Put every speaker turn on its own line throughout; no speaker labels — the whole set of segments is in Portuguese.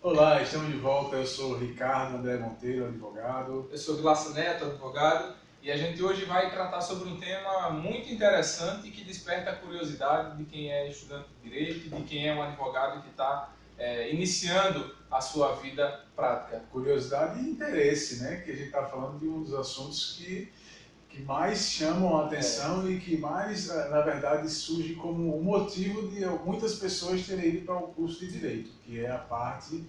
Olá, estamos de volta. Eu sou Ricardo André Monteiro, advogado.
Eu sou Vilaça Neto, advogado, e a gente hoje vai tratar sobre um tema muito interessante que desperta a curiosidade de quem é estudante de direito, de quem é um advogado que está é, iniciando a sua vida prática.
Curiosidade e interesse, né? Que a gente está falando de um dos assuntos que, que mais chamam a atenção é. e que mais, eh, na verdade, surge como um motivo de muitas pessoas terem ido para o curso de direito, que é a parte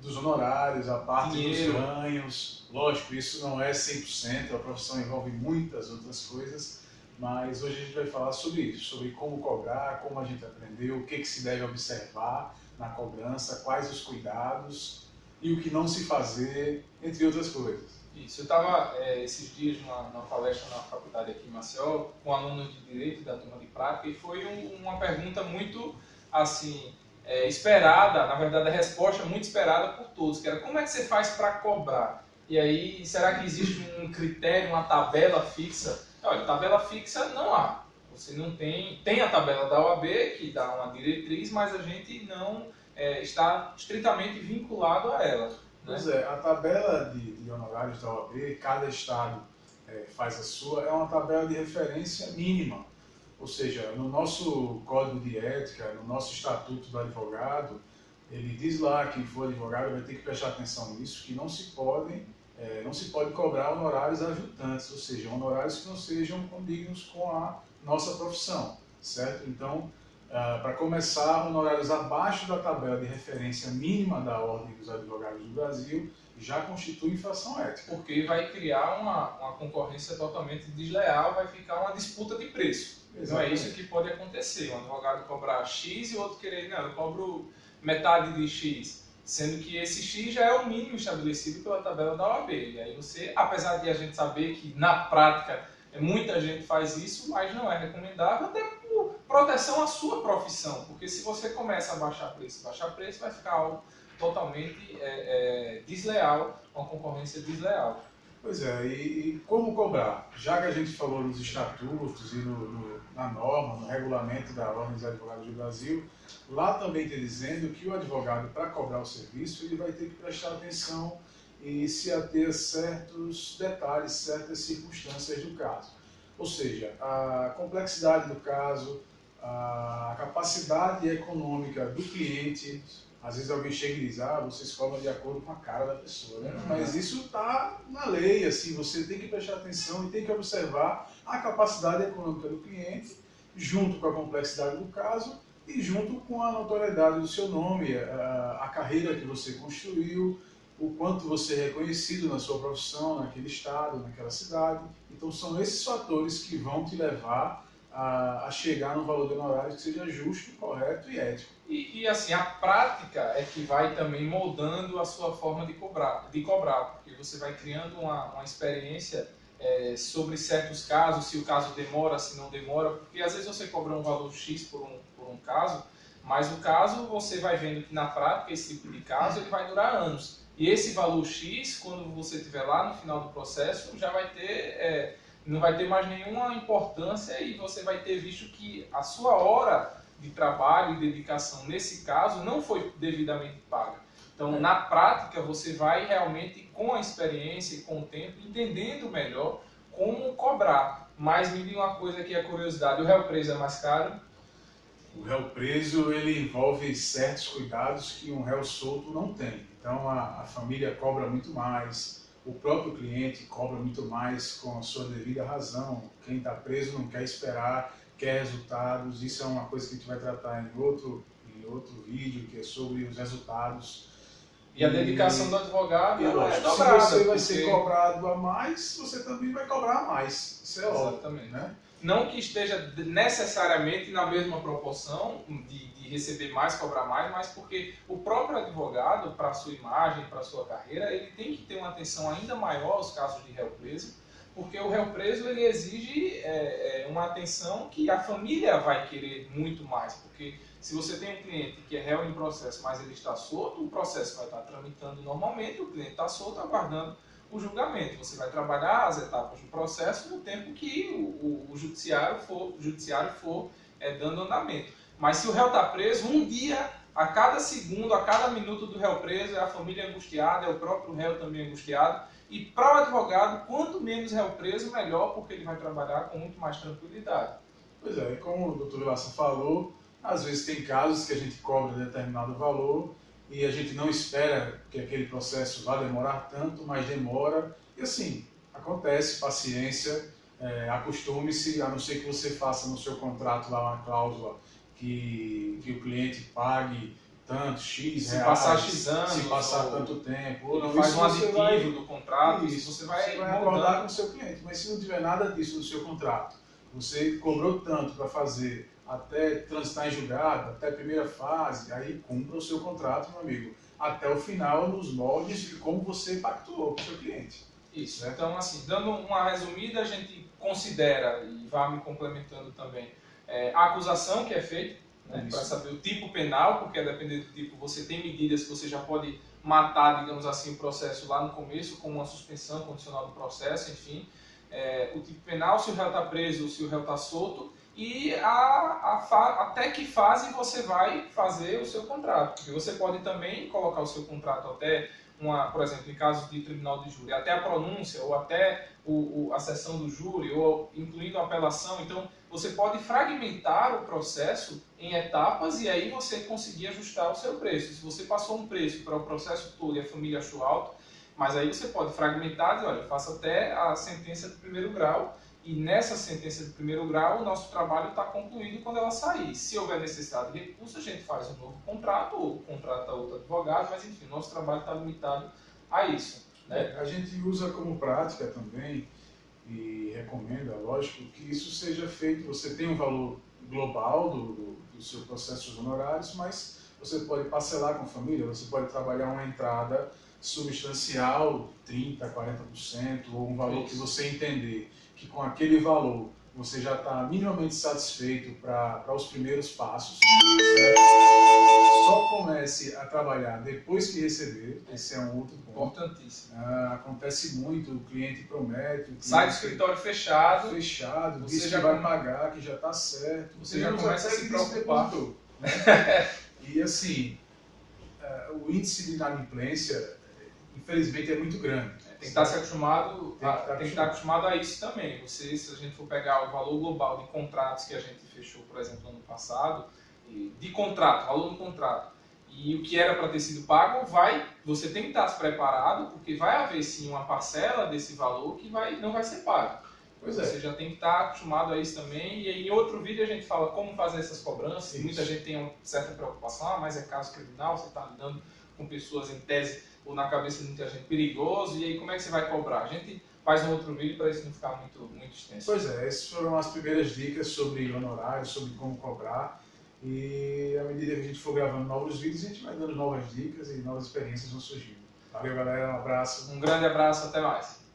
dos honorários, a parte Dinheiro. dos ganhos. Lógico, isso não é 100%, a profissão envolve muitas outras coisas, mas hoje a gente vai falar sobre isso, sobre como cobrar, como a gente aprendeu, o que, que se deve observar na cobrança, quais os cuidados e o que não se fazer, entre outras coisas.
Isso, eu estava é, esses dias numa, numa, palestra na faculdade aqui em Maceió com alunos de Direito da turma de Prática e foi um, uma pergunta muito, assim, é, esperada, na verdade a resposta muito esperada por todos, que era como é que você faz para cobrar? E aí, será que existe um critério, uma tabela fixa? Olha, tabela fixa não há. Você não tem. Tem a tabela da OAB, que dá uma diretriz, mas a gente não é, está estritamente vinculado a ela. Né?
Pois é, a tabela de, de honorários da OAB, cada estado é, faz a sua, é uma tabela de referência mínima. Ou seja, no nosso código de ética, no nosso estatuto do advogado, ele diz lá que for advogado vai ter que prestar atenção nisso, que não se podem, é, não se pode cobrar honorários ajudantes, ou seja, honorários que não sejam condignos com a nossa profissão, certo? Então, uh, para começar, honorários abaixo da tabela de referência mínima da Ordem dos Advogados do Brasil já constitui infração ética.
Porque vai criar uma, uma concorrência totalmente desleal, vai ficar uma disputa de preço. Exatamente. Não é isso que pode acontecer. Um advogado cobrar X e o outro querer, não, eu cobro metade de X. Sendo que esse X já é o mínimo estabelecido pela tabela da OAB. E aí você, apesar de a gente saber que na prática muita gente faz isso, mas não é recomendável até proteção à sua profissão. Porque se você começa a baixar preço, baixar preço vai ficar algo totalmente é, é, desleal, uma concorrência desleal.
Pois é, e, e, como cobrar? Já que a gente falou nos estatutos e no, no, na norma, no regulamento da Ordem dos Advogados do Brasil, lá também está dizendo que o advogado, para cobrar o serviço, ele vai ter que prestar atenção e se ater a certos detalhes, certas circunstâncias do caso. Ou seja, a complexidade do caso, a capacidade econômica do cliente, às vezes alguém chega e diz, ah, vocês cobram de acordo com a cara da pessoa, né? Uhum. Mas isso está na lei, assim, você tem que prestar atenção e tem que observar a capacidade econômica do cliente, junto com a complexidade do caso e junto com a notoriedade do seu nome, a, a carreira que você construiu, o quanto você é reconhecido na sua profissão, naquele estado, naquela cidade. Então são esses fatores que vão te levar a, a chegar num valor de honorário que seja justo, correto e ético.
E, e, assim, a prática é que vai também moldando a sua forma de cobrar, de cobrar porque você vai criando uma, uma experiência é, sobre certos casos, se o caso demora, se não demora, porque às vezes você cobra um valor X por um, por um caso, mas o caso você vai vendo que na prática esse tipo de caso ele vai durar anos. E esse valor X, quando você estiver lá no final do processo, já vai ter... É, não vai ter mais nenhuma importância e você vai ter visto que a sua hora de trabalho e dedicação nesse caso não foi devidamente paga. Então, na prática, você vai realmente, com a experiência e com o tempo, entendendo melhor como cobrar. Mas me diga uma coisa que é curiosidade: o réu preso é mais caro?
O réu preso ele envolve certos cuidados que um réu solto não tem. Então, a, a família cobra muito mais, o próprio cliente cobra muito mais com a sua devida razão. Quem está preso não quer esperar, quer resultados. Isso é uma coisa que a gente vai tratar em outro, em outro vídeo, que é sobre os resultados.
E, a dedicação do advogado
e,
é
dobrada. Se você vai porque... ser cobrado a mais, você também vai cobrar a mais. Isso é
Exatamente. Óbvio, né? Não que esteja necessariamente na mesma proporção de de receber mais, cobrar mais, mas porque o próprio advogado, para sua imagem, para sua carreira, ele tem que ter uma atenção ainda maior aos casos de réu preso, porque o réu preso ele exige é, é, uma atenção que a família vai querer muito mais, porque se você tem um cliente que é réu em processo, mas ele está solto, o processo vai estar tramitando normalmente, o cliente está solto aguardando o julgamento. Você vai trabalhar as etapas do processo no tempo que o, o, o judiciário for, o judiciário for é, dando andamento. Mas se o réu está preso, um dia a cada segundo, a cada minuto do réu preso, é a família angustiada, é o próprio réu também angustiado. E para o advogado, quanto menos réu preso, melhor, porque ele vai trabalhar com muito mais tranquilidade.
Pois é, como o doutor Vilaça falou, às vezes tem casos que a gente cobra determinado valor e a gente não espera que aquele processo vá demorar tanto, mas demora. E assim, acontece, paciência, é, acostume-se, a não ser que você faça no seu contrato lá uma cláusula que, que o cliente pague tanto, X
se reais, passar X anos,
se passar tanto tempo,
ou não, faz um aditivo do contrato, isso,
você vai, você vai acordar com o seu cliente. Mas se não tiver nada disso no seu contrato, você cobrou tanto para fazer até transitar em julgado, até a primeira fase, aí cumpra o seu contrato, meu amigo, até o final, nos moldes de como você pactuou com o seu cliente.
Isso. Né? Então, assim, dando uma resumida, a gente considera, e vai me complementando também, é, a acusação que é feita, né, para saber o tipo penal, porque dependendo do tipo, você tem medidas que você já pode matar, digamos assim, o processo lá no começo, com uma suspensão condicional do processo, enfim. É, o tipo penal, se o réu está preso ou se o réu está solto, e a, a até que fase você vai fazer o seu contrato. Porque você pode também colocar o seu contrato até uma, por exemplo, em casos de tribunal de júri, até a pronúncia ou até o, o, a sessão do júri ou incluindo a apelação. Então, você pode fragmentar o processo em etapas e aí você conseguir ajustar o seu preço. Se você passou um preço para o processo todo e a família achou alto, mas aí você pode fragmentar e olha, faça até a sentença de primeiro grau e nessa sentença de primeiro grau, o nosso trabalho está concluído quando ela sair. Se houver necessidade de recurso, a gente faz um novo contrato ou contrata outro advogado, mas enfim, nosso trabalho está limitado a isso. Né?
A gente usa como prática também e recomenda, lógico, que isso seja feito. Você tem um valor global do, do, do seu processo de honorários, mas você pode parcelar com a família, você pode trabalhar uma entrada substancial, 30%, 40%, ou um valor que você entender que com aquele valor você já está minimamente satisfeito para os primeiros passos, certo? Só comece a trabalhar depois que receber, esse é um outro
ponto. Importantíssimo.
Ah, acontece muito, o cliente promete. O cliente
Sai do escritório fechado.
Fechado, você diz já que vai pagar, que já está certo.
Você, você já começa a se preocupar.
Né? e assim, uh, o índice de inadimplência, infelizmente, é muito grande.
Tem que estar se acostumado, tem que, estar, tem que estar acostumado a isso também. Você, se a gente for pegar o valor global de contratos que a gente fechou, por exemplo, no ano passado, de contrato, valor do contrato, e o que era para ter sido pago, vai, você tem que estar preparado, porque vai haver sim uma parcela desse valor que vai, não vai ser pago. Pois é. Você já tem que estar acostumado a isso também. E em outro vídeo a gente fala como fazer essas cobranças. Muita gente tem uma certa preocupação, ah, mas é caso criminal, você está lidando com pessoas em tese ou na cabeça de muita gente perigoso, e aí como é que você vai cobrar? A gente faz um outro vídeo para isso não ficar muito, muito extenso.
Pois é, essas foram as primeiras dicas sobre honorários, sobre como cobrar. E à medida que a gente for gravando novos vídeos, a gente vai dando novas dicas e novas experiências vão surgindo. Valeu, galera. Um abraço.
Um grande abraço. Até mais.